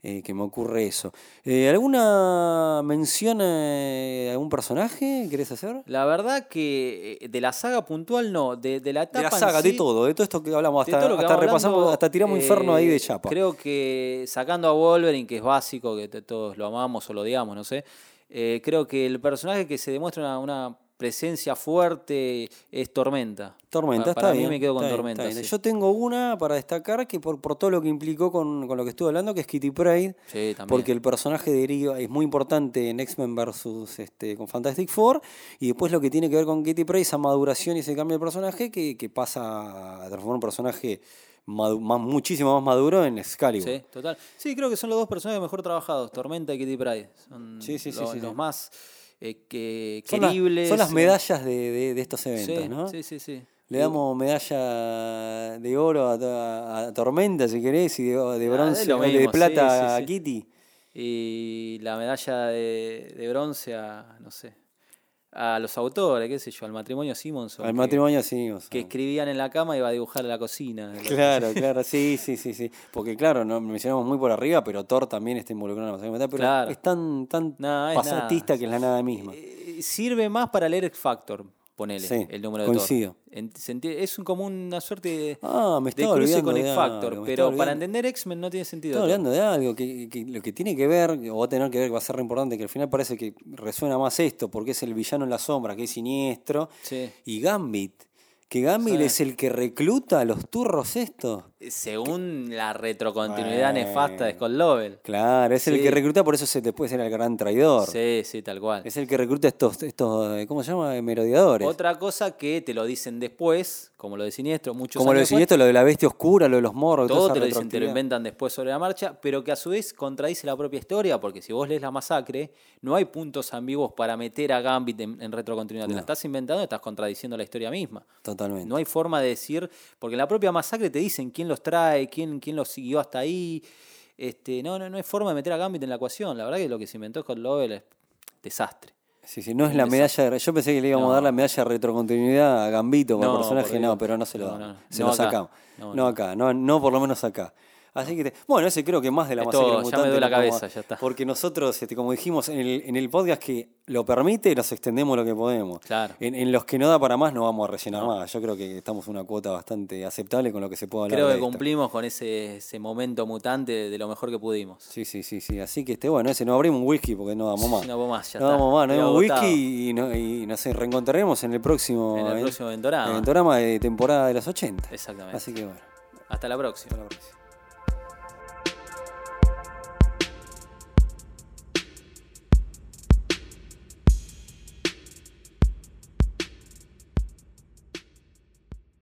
Speaker 3: eh, que me ocurre eso. Eh, ¿Alguna mención a algún personaje querés hacer?
Speaker 4: La verdad que eh, de la saga puntual no, de, de la etapa
Speaker 3: De la
Speaker 4: en
Speaker 3: saga, de todo, de todo esto que hablamos, hasta, hasta repasamos, tiramos inferno ahí de
Speaker 4: eh,
Speaker 3: chapa.
Speaker 4: Creo que sacando a Wolverine, que es básico, que todos lo amamos o lo odiamos, no sé. eh, creo que el personaje que se demuestra una, una presencia fuerte es Tormenta.
Speaker 3: Tormenta,
Speaker 4: Pa-
Speaker 3: está
Speaker 4: para mí
Speaker 3: bien.
Speaker 4: me quedo con
Speaker 3: está
Speaker 4: Tormenta.
Speaker 3: está bien.
Speaker 4: sí.
Speaker 3: Yo tengo una para destacar que por, por todo lo que implicó con, con lo que estuve hablando, que es Kitty Pryde.
Speaker 4: Sí, también.
Speaker 3: Porque el personaje deriva, es muy importante en X-Men versus este, con Fantastic Four. Y después lo que tiene que ver con Kitty Pryde, esa maduración y ese cambio de personaje que, que pasa a transformar un personaje más, muchísimo más maduro en Excalibur.
Speaker 4: Sí, total. Sí, creo que son los dos personajes mejor trabajados, Tormenta y Kitty Pryde. Son
Speaker 3: Sí, sí, sí,
Speaker 4: los,
Speaker 3: sí, sí.
Speaker 4: los más eh, que,
Speaker 3: Son, las- son las medallas de, de- de estos eventos,
Speaker 4: sí,
Speaker 3: ¿no?
Speaker 4: Sí, sí, sí.
Speaker 3: Le damos medalla de oro a, a- a Tormenta, si querés, y de, de
Speaker 4: Ah,
Speaker 3: bronce,
Speaker 4: lo
Speaker 3: de plata
Speaker 4: sí, sí,
Speaker 3: a. Kitty.
Speaker 4: Y la medalla de, de bronce a, no sé, a los autores, qué sé yo, al matrimonio Simonson.
Speaker 3: Al
Speaker 4: que-
Speaker 3: matrimonio sea.
Speaker 4: Que escribían en la cama y iba a dibujar en la cocina.
Speaker 3: Claro, claro, sí, sí, sí, sí. Porque claro, no mencionamos muy por arriba, pero Thor también está involucrado en la metal, pero
Speaker 4: Claro.
Speaker 3: es tan, tan
Speaker 4: No,
Speaker 3: pasatista
Speaker 4: nada.
Speaker 3: que es la nada misma.
Speaker 4: Eh, Sirve más para leer X Factor, ponele,
Speaker 3: Sí,
Speaker 4: el número de
Speaker 3: coincido.
Speaker 4: Thor. Es un- como una suerte de,
Speaker 3: Ah, me
Speaker 4: de cruce con X Factor.
Speaker 3: algo,
Speaker 4: Pero para entender X-Men no tiene sentido. Thor.
Speaker 3: hablando de algo que, que lo que tiene que ver, o va a tener que ver, que va a ser re importante, que al final parece que resuena más esto, porque es el villano en la sombra, que es siniestro,
Speaker 4: Sí.
Speaker 3: y Gambit, que Gambit
Speaker 4: Sí.
Speaker 3: es el que recluta a los turros estos.
Speaker 4: Según la retrocontinuidad
Speaker 3: Bueno.
Speaker 4: nefasta de Scott Lovell.
Speaker 3: Claro, es el que recluta, por eso se después era el gran traidor.
Speaker 4: Sí, sí, tal cual.
Speaker 3: Es el que recluta estos, estos eh, ¿cómo se llama? Merodeadores.
Speaker 4: Otra cosa que te lo dicen después, como lo de Siniestro, muchos
Speaker 3: Como lo de
Speaker 4: después,
Speaker 3: Siniestro, lo de la bestia oscura, lo de los morros,
Speaker 4: Todo te lo dicen, te lo inventan después sobre la marcha, pero que a su vez contradice la propia historia, porque si vos lees la masacre, no hay puntos ambiguos para meter a Gambit en, en retrocontinuidad. Te la estás inventando, estás contradiciendo la historia misma.
Speaker 3: Totalmente.
Speaker 4: No hay forma de decir, porque en la propia masacre te dicen quién los trae, quién, quién los siguió hasta ahí. Este, no, no, no hay forma de meter a Gambit en la ecuación. La verdad que lo que se inventó Scott Lovell es desastre.
Speaker 3: Sí, sí, no es la
Speaker 4: desastre.
Speaker 3: medalla de... Yo pensé que le íbamos a dar la medalla de retrocontinuidad a Gambito como
Speaker 4: No,
Speaker 3: personaje, no, pero no se lo
Speaker 4: no,
Speaker 3: Se lo sacamos.
Speaker 4: No.
Speaker 3: acá, no, no por lo menos acá. Así que, te- bueno, ese creo que más de la masacre
Speaker 4: todo, ya me
Speaker 3: mutante
Speaker 4: duele la cabeza, ya está.
Speaker 3: Porque nosotros, este, como dijimos en el, en el podcast que lo permite, nos extendemos lo que podemos.
Speaker 4: Claro.
Speaker 3: En, en los que no da para más no vamos a rellenar más. Yo creo que estamos en una cuota bastante aceptable con lo que se puede hablar
Speaker 4: Creo que cumplimos con ese, ese momento mutante de lo mejor que pudimos.
Speaker 3: Sí, sí, sí, sí. Así que este, bueno, ese no abrimos un whisky porque no damos más.
Speaker 4: No vamos más, ya
Speaker 3: no
Speaker 4: está.
Speaker 3: damos más, no damos whisky y, no, y nos reencontraremos en el próximo,
Speaker 4: En el próximo Ventorama.
Speaker 3: Ventorama de temporada de los 80.
Speaker 4: Exactamente.
Speaker 3: Así que bueno,
Speaker 4: Hasta la próxima.
Speaker 3: hasta la próxima.